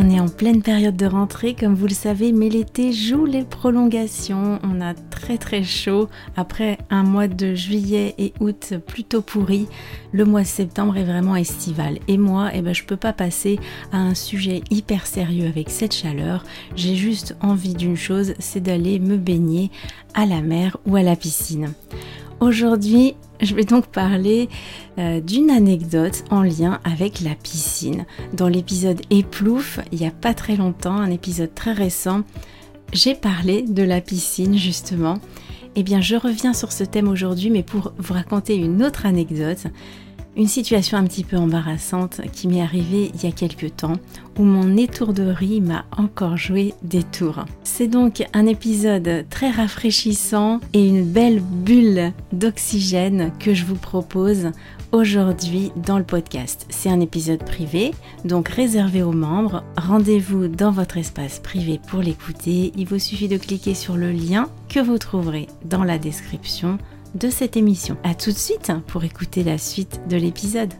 On est en pleine période de rentrée, comme vous le savez, mais l'été joue les prolongations. On a très très chaud. Après un mois de juillet et août plutôt pourri, le mois de septembre est vraiment estival. Et moi, eh ben, je peux pas passer à un sujet hyper sérieux avec cette chaleur. J'ai juste envie d'une chose, c'est d'aller me baigner à la mer ou à la piscine. Aujourd'hui, je vais donc parler euh, d'une anecdote en lien avec la piscine. Dans l'épisode Éplouf, il n'y a pas très longtemps, un épisode très récent, j'ai parlé de la piscine justement. Eh bien, je reviens sur ce thème aujourd'hui, mais pour vous raconter une autre anecdote une situation un petit peu embarrassante qui m'est arrivée il y a quelques temps où mon étourderie m'a encore joué des tours. C'est donc un épisode très rafraîchissant et une belle bulle d'oxygène que je vous propose aujourd'hui dans le podcast. C'est un épisode privé, donc réservé aux membres. Rendez-vous dans votre espace privé pour l'écouter. Il vous suffit de cliquer sur le lien que vous trouverez dans la description de cette émission. A tout de suite pour écouter la suite de l'épisode.